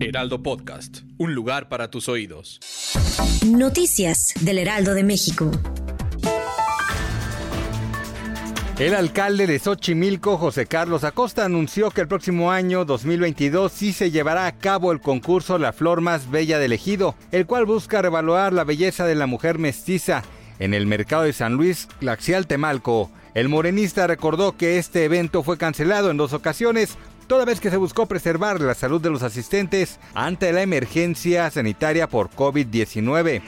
Heraldo Podcast, un lugar para tus oídos. Noticias del Heraldo de México. El alcalde de Xochimilco, José Carlos Acosta, anunció que el próximo año 2022 sí se llevará a cabo el concurso La Flor Más Bella del Ejido, el cual busca revaluar la belleza de la mujer mestiza en el mercado de San Luis, Glaxial Temalco. El morenista recordó que este evento fue cancelado en dos ocasiones, toda vez que se buscó preservar la salud de los asistentes ante la emergencia sanitaria por COVID-19.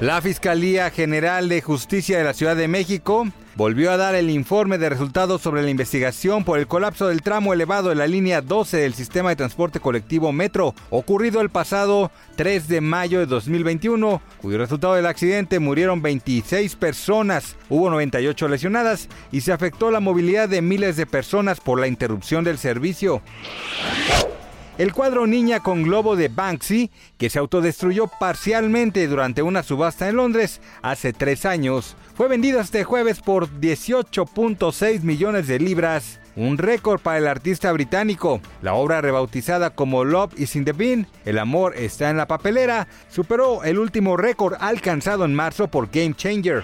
La Fiscalía General de Justicia de la Ciudad de México volvió a dar el informe de resultados sobre la investigación por el colapso del tramo elevado de la línea 12 del sistema de transporte colectivo Metro, ocurrido el pasado 3 de mayo de 2021, cuyo resultado del accidente murieron 26 personas, hubo 98 lesionadas y se afectó la movilidad de miles de personas por la interrupción del servicio. El cuadro Niña con Globo de Banksy, que se autodestruyó parcialmente durante una subasta en Londres hace tres años, fue vendido este jueves por 18.6 millones de libras, un récord para el artista británico. La obra rebautizada como Love is in the Bin, El amor está en la papelera, superó el último récord alcanzado en marzo por Game Changer.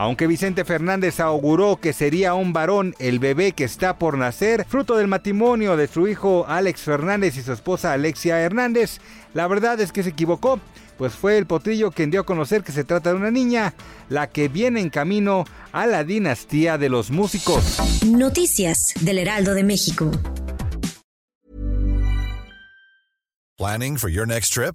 Aunque Vicente Fernández auguró que sería un varón el bebé que está por nacer, fruto del matrimonio de su hijo Alex Fernández y su esposa Alexia Hernández, la verdad es que se equivocó, pues fue el potrillo quien dio a conocer que se trata de una niña, la que viene en camino a la dinastía de los músicos. Noticias del Heraldo de México. Planning for your next trip?